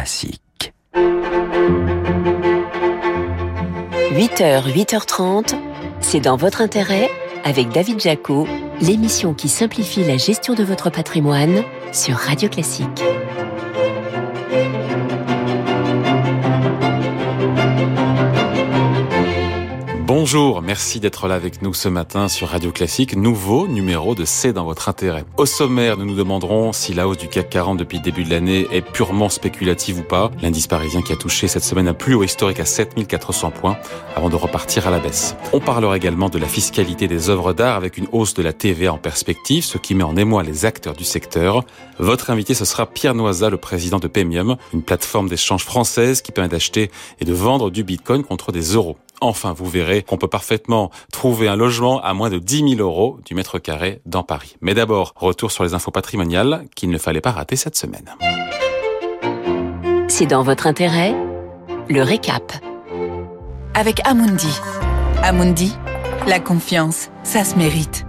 Classique. 8h, 8h30, c'est dans votre intérêt avec David Jaco, l'émission qui simplifie la gestion de votre patrimoine sur Radio Classique. Bonjour, merci d'être là avec nous ce matin sur Radio Classique, nouveau numéro de C'est dans votre intérêt. Au sommaire, nous nous demanderons si la hausse du CAC 40 depuis le début de l'année est purement spéculative ou pas. L'indice parisien qui a touché cette semaine un plus haut historique à 7400 points avant de repartir à la baisse. On parlera également de la fiscalité des œuvres d'art avec une hausse de la TVA en perspective, ce qui met en émoi les acteurs du secteur. Votre invité, ce sera Pierre Noisa, le président de Pemium, une plateforme d'échange française qui permet d'acheter et de vendre du bitcoin contre des euros. Enfin, vous verrez qu'on peut parfaitement trouver un logement à moins de 10 000 euros du mètre carré dans Paris. Mais d'abord, retour sur les infos patrimoniales qu'il ne fallait pas rater cette semaine. C'est dans votre intérêt Le récap. Avec Amundi. Amundi, la confiance, ça se mérite.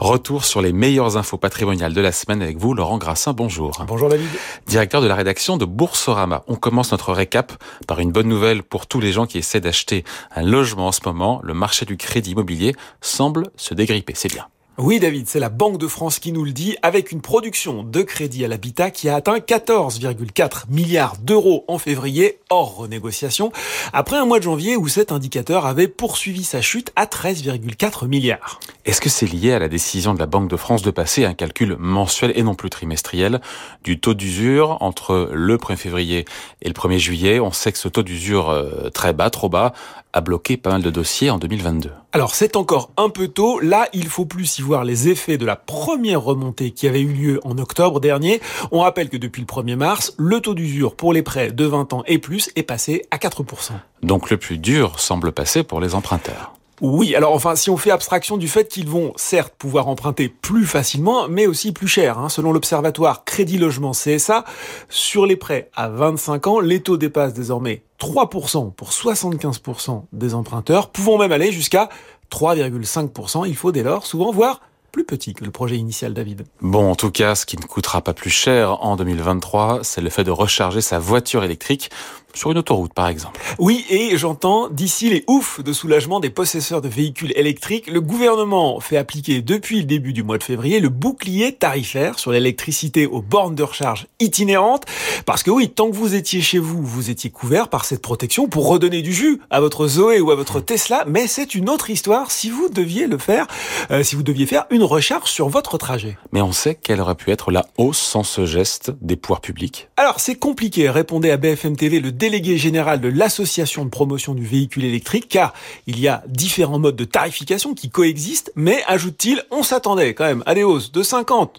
Retour sur les meilleures infos patrimoniales de la semaine avec vous, Laurent Grassin. Bonjour. Bonjour David. Directeur de la rédaction de Boursorama. On commence notre récap par une bonne nouvelle pour tous les gens qui essaient d'acheter un logement en ce moment. Le marché du crédit immobilier semble se dégripper. C'est bien. Oui David, c'est la Banque de France qui nous le dit, avec une production de crédit à l'habitat qui a atteint 14,4 milliards d'euros en février, hors renégociation, après un mois de janvier où cet indicateur avait poursuivi sa chute à 13,4 milliards. Est-ce que c'est lié à la décision de la Banque de France de passer à un calcul mensuel et non plus trimestriel du taux d'usure entre le 1er février et le 1er juillet? On sait que ce taux d'usure euh, très bas, trop bas, a bloqué pas mal de dossiers en 2022. Alors c'est encore un peu tôt, là il faut plus y voir les effets de la première remontée qui avait eu lieu en octobre dernier. On rappelle que depuis le 1er mars, le taux d'usure pour les prêts de 20 ans et plus est passé à 4%. Donc le plus dur semble passer pour les emprunteurs. Oui, alors enfin, si on fait abstraction du fait qu'ils vont certes pouvoir emprunter plus facilement, mais aussi plus cher. Hein. Selon l'observatoire Crédit Logement CSA, sur les prêts à 25 ans, les taux dépassent désormais 3% pour 75% des emprunteurs, pouvant même aller jusqu'à 3,5%. Il faut dès lors souvent voir plus petit que le projet initial David. Bon, en tout cas, ce qui ne coûtera pas plus cher en 2023, c'est le fait de recharger sa voiture électrique sur une autoroute par exemple. Oui, et j'entends d'ici les oufs de soulagement des possesseurs de véhicules électriques, le gouvernement fait appliquer depuis le début du mois de février le bouclier tarifaire sur l'électricité aux bornes de recharge itinérantes. Parce que oui, tant que vous étiez chez vous, vous étiez couvert par cette protection pour redonner du jus à votre Zoé ou à votre Tesla, mais c'est une autre histoire si vous deviez le faire, euh, si vous deviez faire une recharge sur votre trajet. Mais on sait quelle aurait pu être la hausse sans ce geste des pouvoirs publics. Alors c'est compliqué, répondait à BFM TV le délégué général de l'association de promotion du véhicule électrique, car il y a différents modes de tarification qui coexistent, mais ajoute-t-il, on s'attendait quand même à des hausses de 50%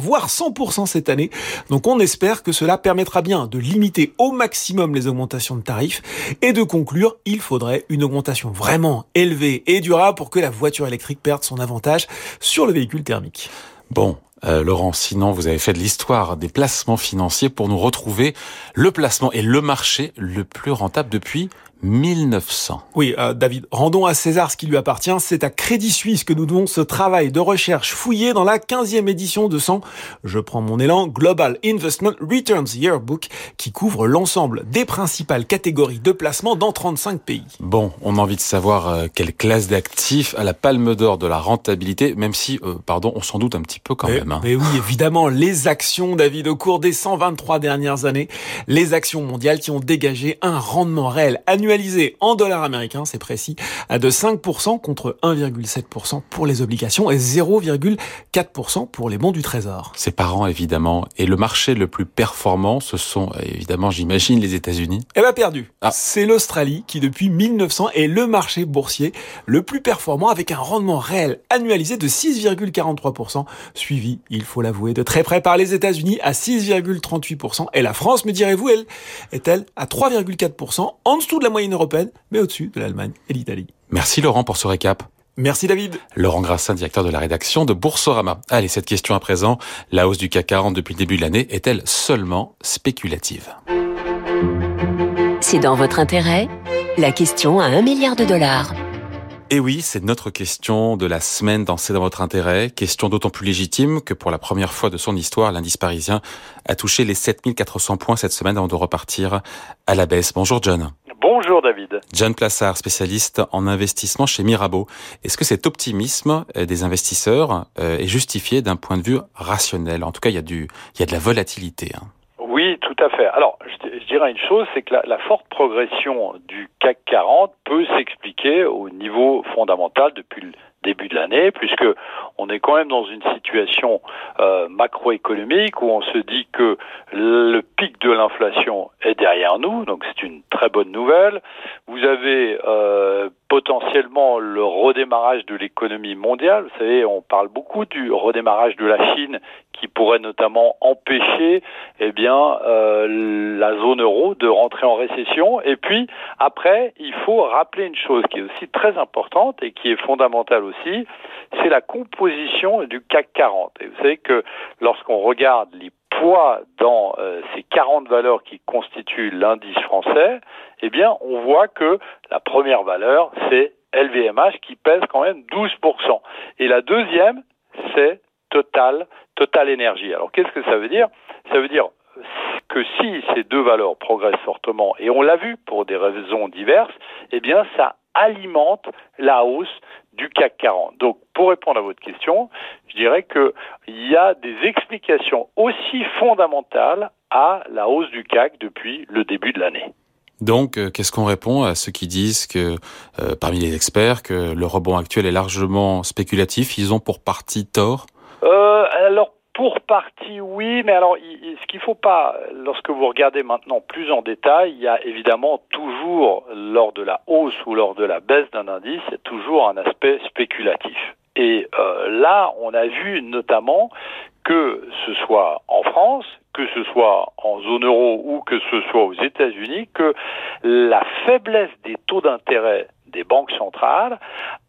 voire 100% cette année. Donc on espère que cela permettra bien de limiter au maximum les augmentations de tarifs et de conclure, il faudrait une augmentation vraiment élevée et durable pour que la voiture électrique perde son avantage sur le véhicule thermique. Bon, euh, Laurent, sinon vous avez fait de l'histoire des placements financiers pour nous retrouver le placement et le marché le plus rentable depuis 1900. Oui, euh, David, rendons à César ce qui lui appartient. C'est à Crédit Suisse que nous devons ce travail de recherche fouillé dans la 15e édition de son, je prends mon élan, Global Investment Returns Yearbook, qui couvre l'ensemble des principales catégories de placement dans 35 pays. Bon, on a envie de savoir euh, quelle classe d'actifs a la palme d'or de la rentabilité, même si, euh, pardon, on s'en doute un petit peu quand même. Hein. Mais oui, évidemment, les actions, David, au cours des 123 dernières années, les actions mondiales qui ont dégagé un rendement réel annuel en dollars américains, c'est précis, à de 5% contre 1,7% pour les obligations et 0,4% pour les bons du Trésor. C'est parents évidemment. Et le marché le plus performant, ce sont évidemment, j'imagine, les États-Unis. Eh ben perdu. Ah. C'est l'Australie qui depuis 1900 est le marché boursier le plus performant avec un rendement réel annualisé de 6,43%, suivi, il faut l'avouer, de très près par les États-Unis à 6,38%. Et la France, me direz-vous, elle est-elle à 3,4% en dessous de la moyenne européenne, mais au-dessus de l'Allemagne et l'Italie. Merci Laurent pour ce récap. Merci David. Laurent Grassin, directeur de la rédaction de Boursorama. Allez, cette question à présent. La hausse du CAC 40 depuis le début de l'année est-elle seulement spéculative? C'est dans votre intérêt? La question à un milliard de dollars. Et oui, c'est notre question de la semaine dans C'est dans votre intérêt. Question d'autant plus légitime que pour la première fois de son histoire, l'indice parisien a touché les 7400 points cette semaine avant de repartir à la baisse. Bonjour John. Bonjour David. John Plassard, spécialiste en investissement chez Mirabeau. Est-ce que cet optimisme des investisseurs euh, est justifié d'un point de vue rationnel? En tout cas, il y a, du, il y a de la volatilité. Hein. Tout à fait. Alors, je, dirais une chose, c'est que la, la, forte progression du CAC 40 peut s'expliquer au niveau fondamental depuis le début de l'année, puisque on est quand même dans une situation euh, macroéconomique où on se dit que le pic de l'inflation est derrière nous, donc c'est une très bonne nouvelle. Vous avez euh, potentiellement le redémarrage de l'économie mondiale. Vous savez, on parle beaucoup du redémarrage de la Chine qui pourrait notamment empêcher eh bien euh, la zone euro de rentrer en récession. Et puis après, il faut rappeler une chose qui est aussi très importante et qui est fondamentale aussi, c'est la composition du CAC 40. Et vous savez que lorsqu'on regarde les poids dans euh, ces 40 valeurs qui constituent l'indice français, eh bien, on voit que la première valeur, c'est LVMH qui pèse quand même 12%. Et la deuxième, c'est Total, Total Énergie. Alors qu'est-ce que ça veut dire? Ça veut dire que si ces deux valeurs progressent fortement, et on l'a vu pour des raisons diverses, eh bien ça alimente la hausse du CAC 40. Donc, pour répondre à votre question, je dirais qu'il y a des explications aussi fondamentales à la hausse du CAC depuis le début de l'année. Donc, euh, qu'est-ce qu'on répond à ceux qui disent que, euh, parmi les experts, que le rebond actuel est largement spéculatif Ils ont pour partie tort? Euh, Alors, pour partie, oui, mais alors ce qu'il faut pas, lorsque vous regardez maintenant plus en détail, il y a évidemment toujours, lors de la hausse ou lors de la baisse d'un indice, il y a toujours un aspect spéculatif. Et euh, là, on a vu notamment que ce soit en France, que ce soit en zone euro ou que ce soit aux États-Unis, que la faiblesse des taux d'intérêt des banques centrales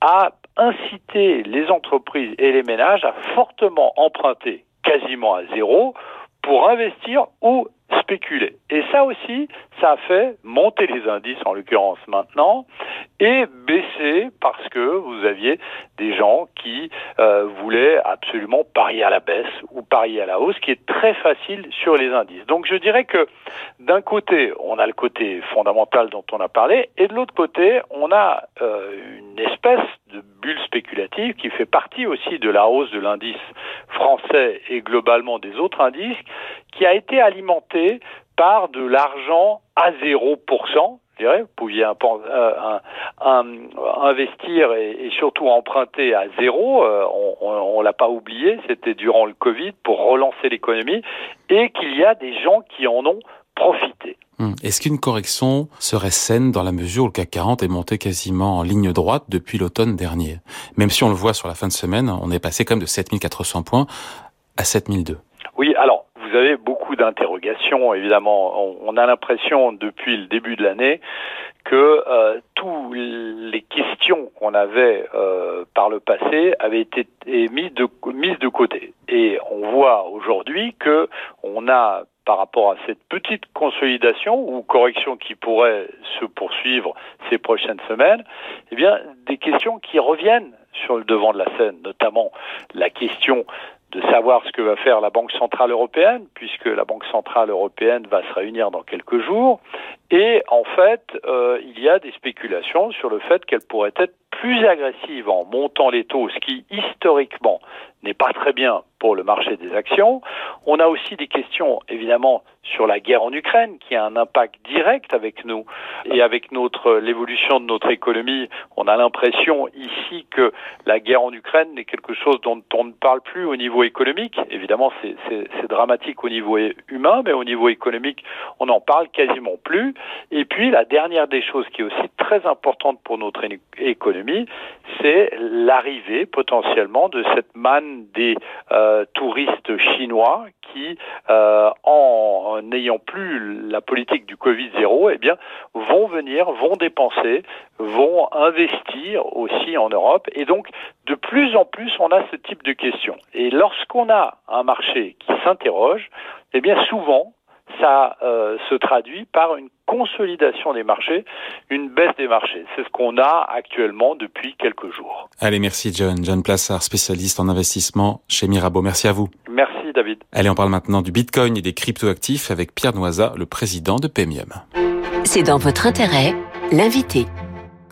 a incité les entreprises et les ménages à fortement emprunter quasiment à zéro pour investir ou spéculer. Et ça aussi, ça a fait monter les indices, en l'occurrence maintenant, et baisser parce que vous aviez des gens qui euh, voulaient absolument parier à la baisse ou parier à la hausse, qui est très facile sur les indices. Donc je dirais que d'un côté, on a le côté fondamental dont on a parlé, et de l'autre côté, on a euh, une espèce de bulle spéculative qui fait partie aussi de la hausse de l'indice français et globalement des autres indices, qui a été alimentée par de l'argent à 0%. Je dirais, vous pouviez euh, investir et, surtout emprunter à zéro, euh, on ne l'a pas oublié, c'était durant le Covid pour relancer l'économie, et qu'il y a des gens qui en ont profité. Hmm. Est-ce qu'une correction serait saine dans la mesure où le CAC 40 est monté quasiment en ligne droite depuis l'automne dernier? Même si on le voit sur la fin de semaine, on est passé quand même de 7400 points à 7002. Oui, alors vous avez beaucoup d'interrogations, évidemment. On, a l'impression depuis le début de l'année que euh, toutes les questions qu'on avait euh, par le passé avaient été mises de, mises de côté. Et on voit aujourd'hui que on a par rapport à cette petite consolidation ou correction qui pourrait se poursuivre ces prochaines semaines, eh bien, des questions qui reviennent sur le devant de la scène, notamment la question de savoir ce que va faire la Banque centrale européenne, puisque la Banque centrale européenne va se réunir dans quelques jours. Et en fait, euh, il y a des spéculations sur le fait qu'elle pourrait être plus agressive en montant les taux, ce qui historiquement n'est pas très bien pour le marché des actions. On a aussi des questions évidemment sur la guerre en Ukraine qui a un impact direct avec nous et avec notre l'évolution de notre économie. On a l'impression ici que la guerre en Ukraine est quelque chose dont on ne parle plus au niveau économique. Évidemment, c'est dramatique au niveau humain, mais au niveau économique, on n'en parle quasiment plus. Et puis la dernière des choses qui est aussi très importante pour notre économie, c'est l'arrivée potentiellement de cette manne des euh, touristes chinois qui, euh, en n'ayant plus la politique du Covid zéro, eh bien, vont venir, vont dépenser, vont investir aussi en Europe. Et donc, de plus en plus, on a ce type de questions. Et lorsqu'on a un marché qui s'interroge, eh bien, souvent, ça euh, se traduit par une consolidation des marchés, une baisse des marchés. C'est ce qu'on a actuellement depuis quelques jours. Allez, merci John. John Plassard, spécialiste en investissement chez Mirabeau. Merci à vous. Merci David. Allez, on parle maintenant du Bitcoin et des cryptoactifs avec Pierre Noisa, le président de Pemium. C'est dans votre intérêt, l'invité.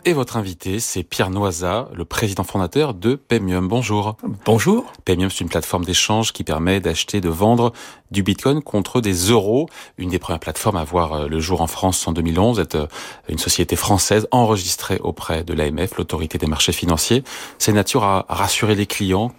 Et votre invité, c'est Pierre Noisa, le président fondateur de Pemium. Bonjour. Bonjour. Pemium, c'est une plateforme d'échange qui permet d'acheter, de vendre du Bitcoin contre des euros. Une des premières plateformes à voir euh, le jour en France en 2011, est euh, une société française enregistrée auprès de l'AMF, l'autorité des marchés financiers. C'est nature à rassurer les clients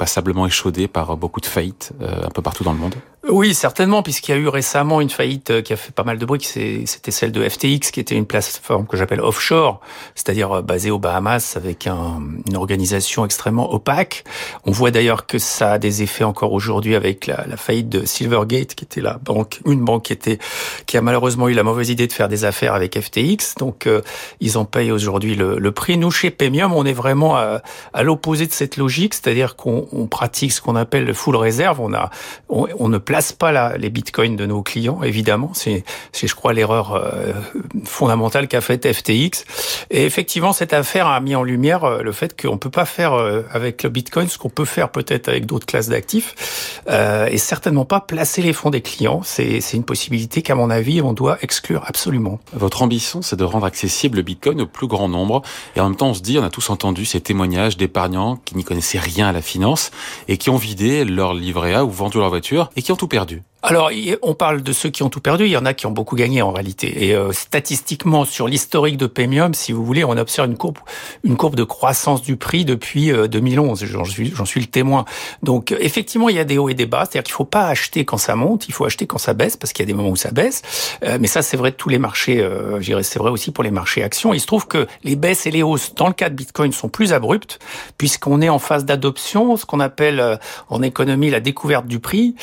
passablement échaudés par beaucoup de faillites euh, un peu partout dans le monde oui, certainement, puisqu'il y a eu récemment une faillite euh, qui a fait pas mal de bruit, c'était celle de FTX, qui était une plateforme que j'appelle offshore, c'est-à-dire euh, basée aux Bahamas avec un, une organisation extrêmement opaque. On voit d'ailleurs que ça a des effets encore aujourd'hui avec la, faillite de Silvergate, qui était la banque, une banque qui était, qui a malheureusement eu la mauvaise idée de faire des affaires avec FTX. Donc, euh, ils en payent aujourd'hui le, prix. Nous, chez Pemium, on est vraiment à l'opposé de cette logique, c'est-à-dire qu'on pratique ce qu'on appelle le full réserve. On a, on, on ne place pas la, les bitcoins de nos clients, évidemment. C'est, je crois, l'erreur euh, fondamentale qu'a faite FTX. Et effectivement, cette affaire a mis en lumière euh, le fait qu'on peut pas faire euh, avec le bitcoin ce qu'on peut faire peut-être avec d'autres classes d'actifs, euh, et certainement pas placer les fonds des clients. C'est une possibilité qu'à mon avis, on doit exclure absolument. Votre ambition, c'est de rendre accessible le bitcoin au plus grand nombre. Et en même temps, on se dit, on a tous entendu ces témoignages d'épargnants qui n'y connaissaient rien à la finance et qui ont vidé leur livret A ou vendu leur voiture et qui ont tout perdu. Alors, on parle de ceux qui ont tout perdu. Il y en a qui ont beaucoup gagné en réalité. Et euh, statistiquement, sur l'historique de Pemium, si vous voulez, on observe une courbe, une courbe de croissance du prix depuis 2011. Euh, j'en suis, j'en suis le témoin. Donc, effectivement, il y a des hauts et des bas. C'est-à-dire qu'il faut pas acheter quand ça monte, il faut acheter quand ça baisse, parce qu'il y a des moments où ça baisse. Euh, mais ça, c'est vrai de tous les marchés. Euh, c'est vrai aussi pour les marchés actions. Il se trouve que les baisses et les hausses dans le cas de Bitcoin sont plus abruptes, puisqu'on est en phase d'adoption, ce qu'on appelle en économie la découverte du prix.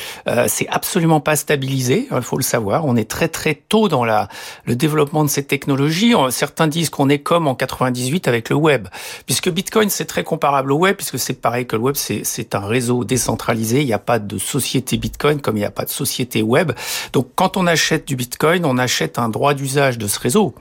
c'est absolument pas stabilisé, il faut le savoir. On est très très tôt dans la, le développement de ces technologies. Certains disent qu'on est comme en 98 avec le web, puisque Bitcoin c'est très comparable au web, puisque c'est pareil que le web, c'est un réseau décentralisé. Il n'y a pas de société Bitcoin comme il n'y a pas de société web. Donc quand on achète du Bitcoin, on achète un droit d'usage de ce réseau.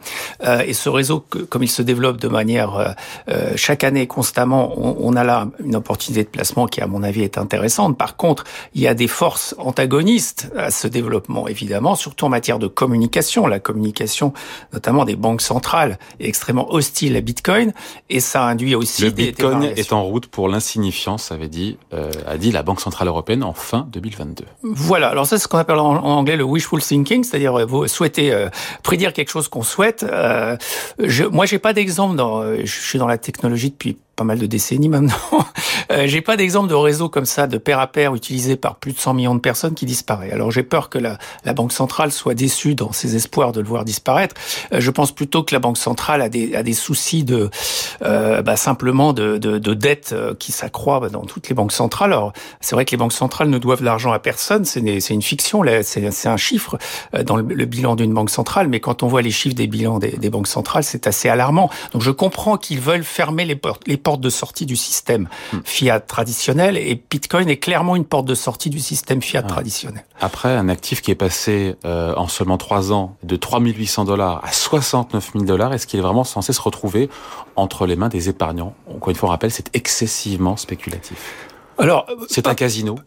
Euh, et ce réseau, comme il se développe de manière euh, euh, chaque année constamment, on, on a là une opportunité de placement qui à mon avis est intéressante. Par contre, il y a des forces antagonistes à ce développement, évidemment, surtout en matière de communication. La communication, notamment des banques centrales, est extrêmement hostile à Bitcoin et ça induit aussi le des Bitcoin est en route pour l'insignifiance, avait dit, euh, a dit la Banque centrale européenne en fin 2022. Voilà. Alors ça, c'est ce qu'on appelle en, anglais le wishful thinking, c'est-à-dire euh, vous souhaitez euh, prédire quelque chose qu'on souhaite. Euh, je, moi, j'ai pas d'exemple. Dans, je suis dans la technologie depuis pas mal de décennies maintenant. euh, j'ai pas d'exemple de réseau comme ça, de pair à pair utilisé par plus de 100 millions de personnes qui disparaît. Alors j'ai peur que la, la, Banque centrale soit déçue dans ses espoirs de le voir disparaître. Euh, je pense plutôt que la Banque centrale a des, a des soucis de euh, bah, simplement de, de, de dette euh, qui s'accroît dans toutes les banques centrales. Alors c'est vrai que les banques centrales ne doivent l'argent à personne, c'est une fiction, c'est un chiffre dans le, le bilan d'une banque centrale, mais quand on voit les chiffres des bilans des, des banques centrales, c'est assez alarmant. Donc je comprends qu'ils veulent fermer les portes, les porte de sortie du système hmm. fiat traditionnel et Bitcoin est clairement une porte de sortie du système fiat ah. traditionnel. Après, un actif qui est passé euh, en seulement trois ans de 3800 dollars à 69 000 dollars, est-ce qu'il est vraiment censé se retrouver entre les mains des épargnants? Encore une fois, on rappelle, c'est excessivement spéculatif. Alors, c'est un casino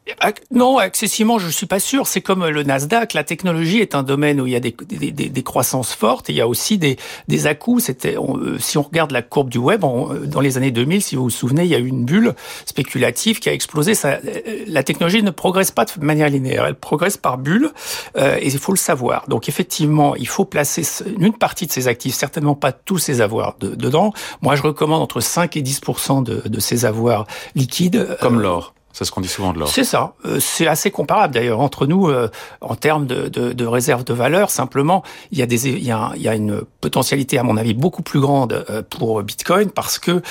Non, excessivement, je suis pas sûr. C'est comme le Nasdaq. La technologie est un domaine où il y a des, des, des, des croissances fortes et il y a aussi des, des à-coups. C'était, euh, si on regarde la courbe du web, euh, dans les années 2000, si vous vous souvenez, il y a eu une bulle spéculative qui a explosé. Ça, euh, la technologie ne progresse pas de manière linéaire. Elle progresse par bulle euh, et il faut le savoir. Donc, effectivement, il faut placer une partie de ces actifs, certainement pas tous ces avoirs de, dedans. Moi, je recommande entre 5 et 10 de, de ces avoirs liquides. Comme l'or. C'est ce qu'on dit souvent de l'or. C'est ça. Euh, c'est assez comparable d'ailleurs entre nous euh, en termes de, de, de réserve de valeur. Simplement, il y a des, il y a, il y a une potentialité à mon avis beaucoup plus grande euh, pour Bitcoin parce que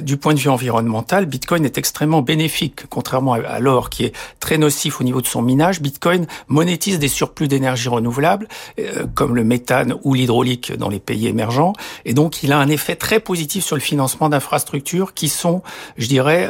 du point de vue environnemental, Bitcoin est extrêmement bénéfique, contrairement à l'or qui est très nocif au niveau de son minage. Bitcoin monétise des surplus d'énergie renouvelable comme le méthane ou l'hydraulique dans les pays émergents, et donc il a un effet très positif sur le financement d'infrastructures qui sont, je dirais,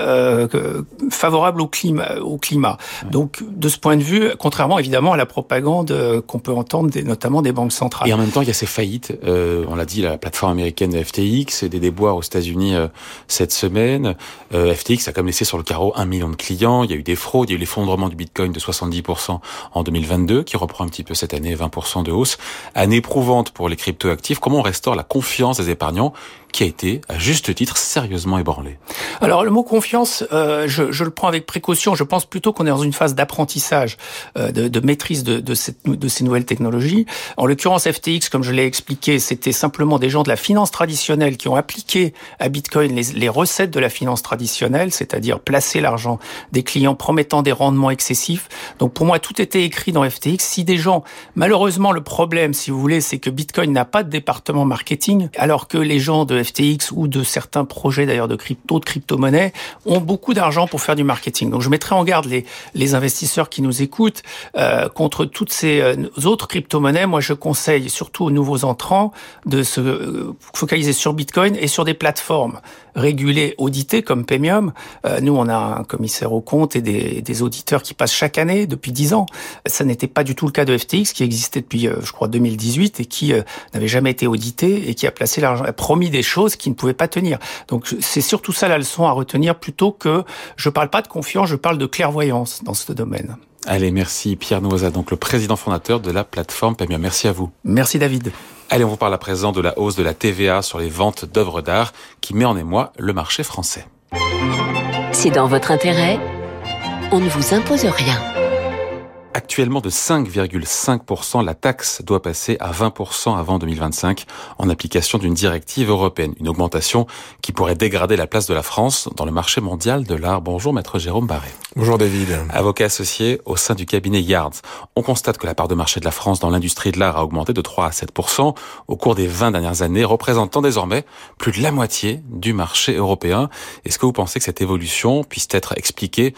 favorables favorable au climat. Au climat. Donc, de ce point de vue, contrairement évidemment à la propagande euh, qu'on peut entendre, des, notamment des banques centrales. Et en même temps, il y a ces faillites. Euh, on l'a dit, la plateforme américaine de FTX, des déboires aux États-Unis euh, cette semaine. Euh, FTX a comme laissé sur le carreau un million de clients. Il y a eu des fraudes, il y a eu l'effondrement du Bitcoin de 70% en 2022, qui reprend un petit peu cette année 20% de hausse. Année éprouvante pour les cryptoactifs. Comment on restaure la confiance des épargnants qui a été, à juste titre, sérieusement ébranlé Alors le mot confiance, euh, je, je, le prends avec précaution. Je pense plutôt qu'on est dans une phase d'apprentissage, euh, de, de, maîtrise de, de, cette, de, ces nouvelles technologies. En l'occurrence, FTX, comme je l'ai expliqué, c'était simplement des gens de la finance traditionnelle qui ont appliqué à Bitcoin les, les recettes de la finance traditionnelle, c'est-à-dire placer l'argent des clients promettant des rendements excessifs. Donc pour moi, tout était écrit dans FTX. Si des gens, malheureusement, le problème, si vous voulez, c'est que Bitcoin n'a pas de département marketing, alors que les gens de FTX ou de certains projets d'ailleurs de crypto, de crypto-monnaies ont beaucoup d'argent pour faire du marketing. Donc je mettrai en garde les, les investisseurs qui nous écoutent euh, contre toutes ces euh, autres crypto-monnaies. Moi, je conseille surtout aux nouveaux entrants de se euh, focaliser sur Bitcoin et sur des plateformes régulées, auditées comme Paymium. Euh, nous, on a un commissaire au compte et des, des auditeurs qui passent chaque année depuis 10 ans. Ça n'était pas du tout le cas de FTX qui existait depuis, euh, je crois, 2018 et qui euh, n'avait jamais été audité et qui a placé l'argent, a promis des choses qui ne pouvaient pas tenir. Donc c'est surtout ça la leçon à retenir plutôt que je parle pas de confiance, je parle de clairvoyance dans ce domaine. Allez, merci Pierre Noisa, donc le président fondateur de la plateforme Pamia. Merci à vous. Merci David. Allez, on vous parle à présent de la hausse de la TVA sur les ventes d'œuvres d'art qui met en émoi le marché français. C'est dans votre intérêt. On ne vous impose rien actuellement de 5,5%, la taxe doit passer à 20% avant 2025 en application d'une directive européenne. Une augmentation qui pourrait dégrader la place de la France dans le marché mondial de l'art. Bonjour maître Jérôme Barré. Bonjour David. Avocat associé au sein du cabinet Yards. On constate que la part de marché de la France dans l'industrie de l'art a augmenté de 3 à 7% au cours des 20 dernières années, représentant désormais plus de la moitié du marché européen. Est-ce que vous pensez que cette évolution puisse être expliquée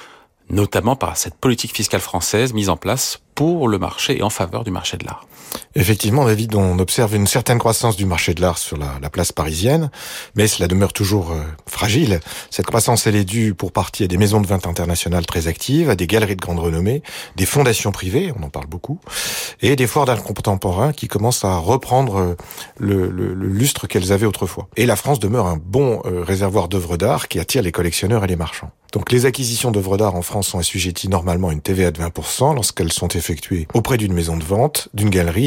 notamment par cette politique fiscale française mise en place pour le marché et en faveur du marché de l'art. Effectivement, David, on observe une certaine croissance du marché de l'art sur la, la, place parisienne, mais cela demeure toujours euh, fragile. Cette croissance, elle est due pour partie à des maisons de vente internationales très actives, à des galeries de grande renommée, des fondations privées, on en parle beaucoup, et des foires d'art contemporain qui commencent à reprendre euh, le lustre qu'elles avaient autrefois. Et la France demeure un bon euh, réservoir d'œuvres d'art qui attire les collectionneurs et les marchands. Donc les acquisitions d'œuvres d'art en France sont assujetties normalement à une TVA de 20% lorsqu'elles sont effectuées auprès d'une maison de vente, d'une galerie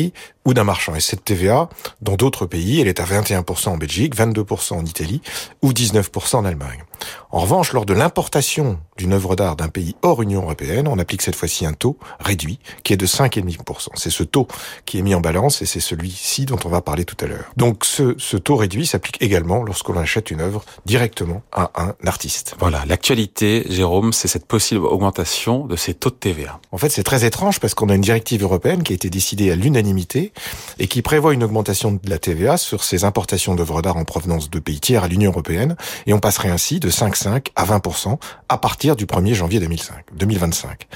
ou d'un marchand. Et cette TVA, dans d'autres pays, elle est à 21% en Belgique, 22% en Italie ou 19% en Allemagne. En revanche, lors de l'importation d'une œuvre d'art d'un pays hors Union européenne, on applique cette fois-ci un taux réduit qui est de 5,5%. C'est ce taux qui est mis en balance et c'est celui-ci dont on va parler tout à l'heure. Donc ce, ce taux réduit s'applique également lorsqu'on achète une œuvre directement à un artiste. Voilà, l'actualité, Jérôme, c'est cette possible augmentation de ces taux de TVA. En fait, c'est très étrange parce qu'on a une directive européenne qui a été décidée à l'unanimité et qui prévoit une augmentation de la TVA sur ces importations d'œuvres d'art en provenance de pays tiers à l'Union européenne et on passerait ainsi de 5,5 à 20% à partir du 1er janvier 2005, 2025.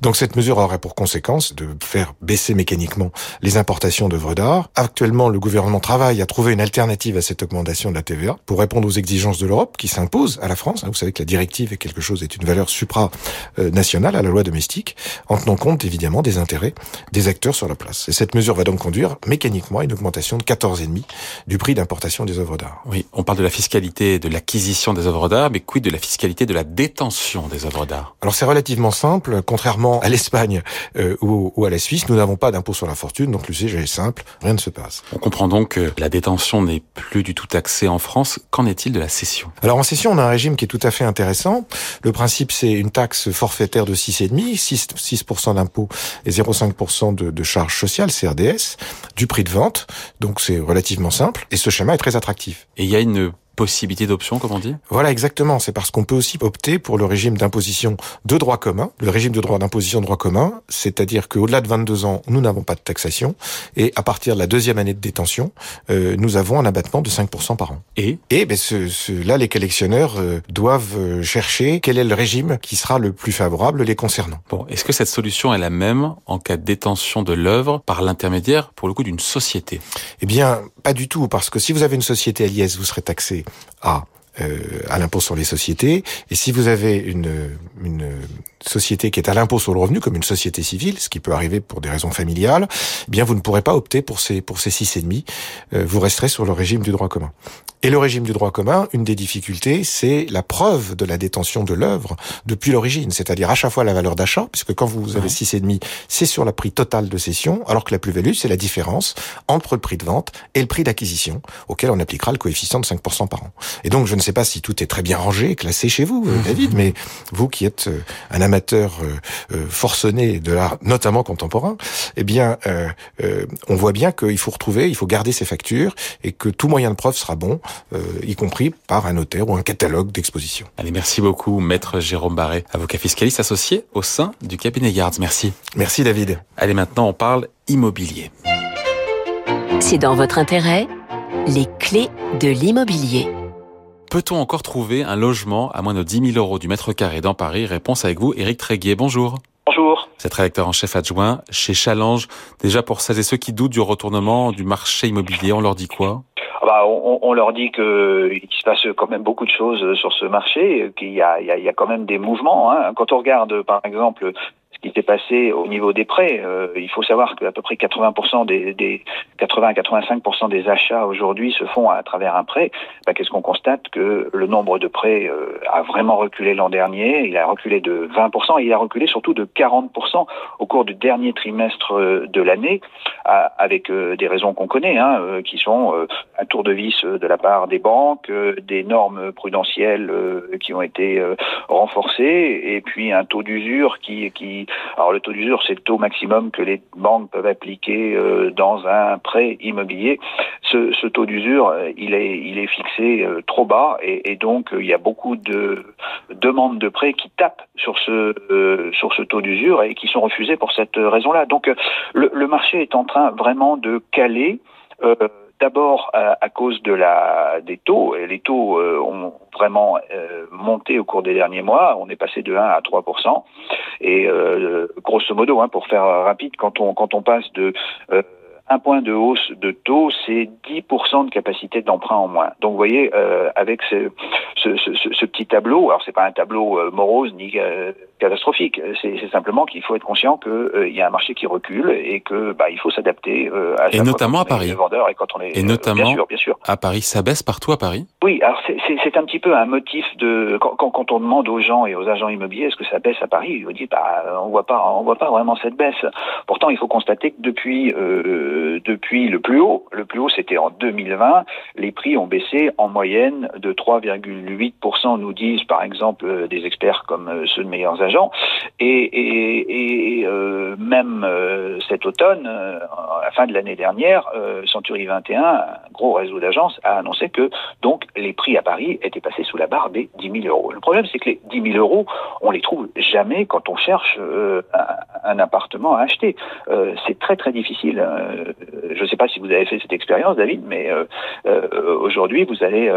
Donc cette mesure aurait pour conséquence de faire baisser mécaniquement les importations d'œuvres d'art. Actuellement, le gouvernement travaille à trouver une alternative à cette augmentation de la TVA pour répondre aux exigences de l'Europe qui s'imposent à la France. Vous savez que la directive est quelque chose, est une valeur supranationale à la loi domestique, en tenant compte évidemment des intérêts des acteurs sur la place. Et cette mesure va donc conduire mécaniquement à une augmentation de 14,5 du prix d'importation des œuvres d'art. Oui, on parle de la fiscalité de l'acquisition des œuvres d'art, mais quid de la fiscalité de la détention des œuvres d'art? Alors c'est relativement simple. Contrairement à l'Espagne euh, ou, ou, à la Suisse, nous n'avons pas d'impôt sur la fortune, donc l'usage est simple, rien ne se passe. On comprend donc que la détention n'est plus du tout taxée en France. Qu'en est-il de la cession? Alors en cession, on a un régime qui est tout à fait intéressant. Le principe, c'est une taxe forfaitaire de 6,5, 6, 6% d'impôt et 0,5% de, de charges sociales, CRDS, du prix de vente. Donc c'est relativement simple et ce schéma est très attractif. Et il y a une possibilité d'option, comme on dit Voilà, exactement. C'est parce qu'on peut aussi opter pour le régime d'imposition de droit commun. Le régime de droit d'imposition de droit commun, c'est-à-dire qu'au-delà de 22 ans, nous n'avons pas de taxation. Et à partir de la deuxième année de détention, euh, nous avons un abattement de 5% par an. Et Et ben, ce, ce, là, les collectionneurs euh, doivent euh, chercher quel est le régime qui sera le plus favorable les concernant. Bon, est-ce que cette solution est la même en cas de détention de l'œuvre par l'intermédiaire, pour le coup, d'une société? Eh bien, pas du tout, parce que si vous avez une société à vous serez taxé à à l'impôt sur les sociétés. Et si vous avez une, une société qui est à l'impôt sur le revenu, comme une société civile, ce qui peut arriver pour des raisons familiales, eh bien vous ne pourrez pas opter pour ces pour ces six et demi. vous resterez sur le régime du droit commun. Et le régime du droit commun, une des difficultés, c'est la preuve de la détention de l'œuvre depuis l'origine, c'est-à-dire à chaque fois la valeur d'achat, puisque quand vous avez six et demi, c'est sur le prix total de cession, alors que la plus-value, c'est la différence entre le prix de vente et le prix d'acquisition, auquel on appliquera le coefficient de 5% par an. Et donc, je ne sais pas si tout est très bien rangé, classé chez vous, euh, David, mais vous qui êtes euh, un amateur euh, forcené de l'art, notamment contemporain, eh bien, on voit bien qu'il faut retrouver, il faut garder ses factures et que tout moyen de preuve sera bon euh, y compris par un notaire ou un catalogue d'exposition. Allez, merci beaucoup, maître Jérôme Barré, avocat fiscaliste associé au sein du cabinet Yards. Merci. Merci David. Allez, maintenant on parle immobilier. C'est dans votre intérêt, les clés de l'immobilier. Peut-on encore trouver un logement à moins de 10 000 euros du mètre carré dans Paris? Réponse avec vous, Éric Tréguier. Bonjour. Bonjour. C'est rédacteur en chef adjoint chez Challenge. Déjà pour celles et ceux qui doutent du retournement du marché immobilier, on leur dit quoi? Ah bah, on, on, leur dit qu'il se passe quand même beaucoup de choses sur ce marché, qu'il a, il y a quand même des mouvements. Hein. Quand on regarde, par exemple, qui s'est passé au niveau des prêts. Euh, il faut savoir qu'à peu près 80% des, des 80-85% des achats aujourd'hui se font à travers un prêt. Ben, Qu'est-ce qu'on constate Que le nombre de prêts euh, a vraiment reculé l'an dernier. Il a reculé de 20% et il a reculé surtout de 40% au cours du dernier trimestre euh, de l'année, avec des raisons qu'on connaît, hein, qui sont un tour de vis de la part des banques, des normes prudentielles qui ont été renforcées, et puis un taux d'usure qui, qui alors le taux d'usure, c'est le taux maximum que les banques peuvent appliquer euh, dans un prêt immobilier. Ce, ce taux d'usure, euh, il est, il est fixé euh, trop bas et, et donc il y a beaucoup de demandes de prêts qui tapent sur ce sur ce taux d'usure et qui sont refusées pour cette raison-là. Donc le, le, marché est en train vraiment de caler. Euh, D'abord à, cause de la des taux. Et les taux euh, ont vraiment euh, monté au cours des derniers mois. On est passé de 1 à 3% Et euh, grosso modo, hein, pour faire rapide, quand on quand on passe de un point de hausse de taux, c'est 10% de capacité d'emprunt en moins. Donc vous voyez, avec ce, ce, ce, ce, petit tableau, alors c'est pas un tableau morose ni catastrophique. C'est simplement qu'il faut être conscient qu'il euh, y a un marché qui recule et que bah, il faut s'adapter euh, à et notamment à Paris. et quand on est et notamment bien sûr, bien sûr. à Paris, ça baisse partout à Paris. Oui, alors c'est un petit peu un motif de quand, quand, on demande aux gens et aux agents immobiliers est-ce que ça baisse à Paris, ils disent bah on voit pas on voit pas vraiment cette baisse. Pourtant, il faut constater que depuis euh, depuis le plus haut, le plus haut c'était en 2020, les prix ont baissé en moyenne de 3,8% nous disent par exemple des experts comme ceux de meilleurs agents et, et, et euh, même euh, cet automne, euh, à la fin de l'année dernière, Century 21, un gros réseau d'agences, a annoncé que donc les prix à Paris étaient passés sous la barre des 10 000 euros. Le problème, c'est que les 10 000 euros, on les trouve jamais quand on cherche un, appartement à acheter. c'est très très difficile. Je ne sais pas si vous avez fait cette expérience, David, mais aujourd'hui, vous allez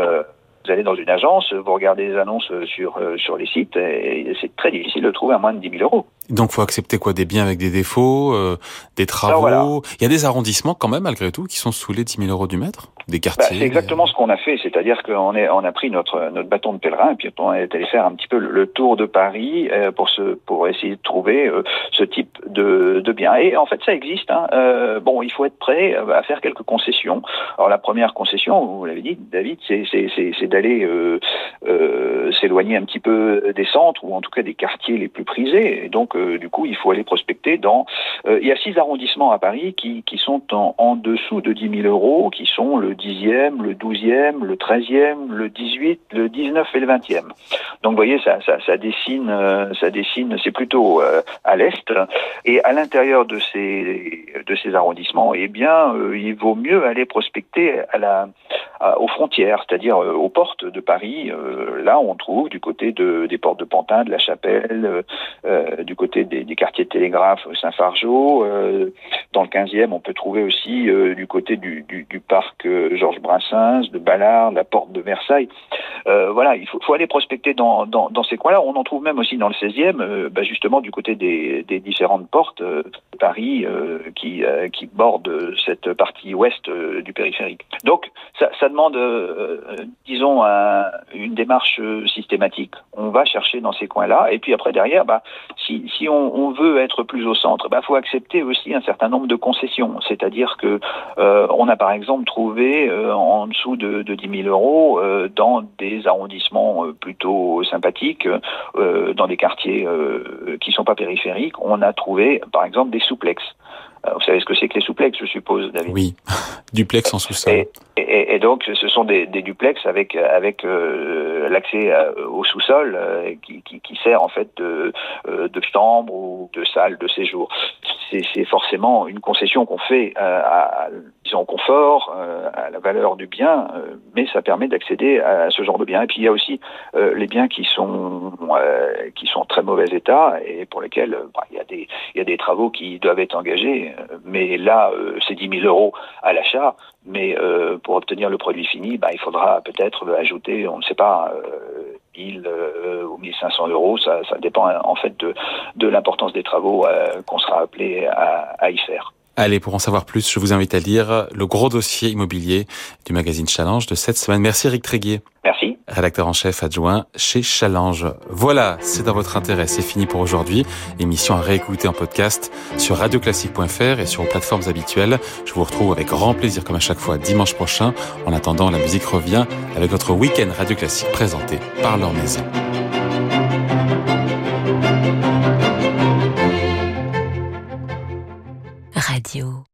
vous allez dans une agence, vous regardez les annonces sur, euh, sur les sites, et c'est très difficile de trouver à moins de 10 000 euros. Donc, faut accepter quoi Des biens avec des défauts, euh, des travaux. Il y a des arrondissements quand même, malgré tout, qui sont sous les 10 000 euros du mètre Des bah, quartiers C'est exactement ce qu'on a fait, c'est-à-dire qu'on on a pris notre, notre bâton de pèlerin, et puis on est allé faire un petit peu le, tour de Paris euh, pour, se, pour essayer de trouver ce type de, de biens. Et en fait, ça existe. Hein. bon, il faut être prêt à faire quelques concessions. Alors, la première concession, vous l'avez dit, David, c'est d'aller euh, euh, s'éloigner un petit peu des centres ou en tout cas des quartiers les plus prisés. Et donc, euh, du coup, il faut aller prospecter dans. il y a six arrondissements à Paris qui, qui sont en, en dessous de 10 000 euros, qui sont le 10e, le 12e, le 13e, le 18, le 19 et le 20e. Donc, vous voyez, ça, ça, ça dessine, ça dessine. C'est plutôt à l'est. Et à l'intérieur de ces de ces arrondissements, eh bien, il vaut mieux aller prospecter à la aux frontières, c'est-à-dire aux portes de Paris. Euh, là, on trouve du côté de, des portes de Pantin, de la Chapelle, euh, euh, du côté des, quartiers de Télégraphe, Saint-Fargeau. dans le 15e, on peut trouver aussi du côté du, parc Georges Brassens, de Ballard, la porte de Versailles. voilà, il faut, aller prospecter dans, ces coins-là. On en trouve même aussi dans le 16e, bah, justement du côté des, différentes portes de Paris qui, qui bordent cette partie ouest du périphérique. Donc, ça, ça demande, euh, disons, une démarche systématique. On va chercher dans ces coins-là, et puis après derrière, bah, si, on, veut être plus au centre, bah, faut accepter aussi un certain nombre de concessions. C'est-à-dire que euh, on a par exemple trouvé euh, en dessous de, de 10 000 euros euh, dans des arrondissements plutôt sympathiques, dans des quartiers qui sont pas périphériques, on a trouvé par exemple des souplex. Vous savez ce que c'est que les souplex, je suppose, David Oui, duplex en sous-sol. Et, et, donc, ce sont des, des duplex avec avec euh, l'accès euh, au sous-sol euh, qui, qui, qui, sert en fait de, de chambre ou de salle de séjour. C'est forcément une concession qu'on fait à, disons, confort, à la valeur du bien, mais ça permet d'accéder à ce genre de biens. Et puis il y a aussi les biens qui sont qui sont en très mauvais état et pour lesquels bah, il y a des il y a des travaux qui doivent être engagés. Mais là, c'est 10 000 euros à l'achat mais euh, pour obtenir le produit fini, bah, il faudra peut-être ajouter, on ne sait pas, euh, 1000 euh, ou 1500 euros. Ça, ça dépend en fait de, de l'importance des travaux euh, qu'on sera appelé à, à y faire. Allez, pour en savoir plus, je vous invite à lire le gros dossier immobilier du magazine Challenge de cette semaine. Merci Eric Tréguier. Merci. Rédacteur en chef adjoint chez Challenge. Voilà, c'est dans votre intérêt. C'est fini pour aujourd'hui. Émission à réécouter en podcast sur radioclassique.fr et sur vos plateformes habituelles. Je vous retrouve avec grand plaisir comme à chaque fois dimanche prochain. En attendant, la musique revient avec votre week-end Radio Classique présenté par leur maison. Radio.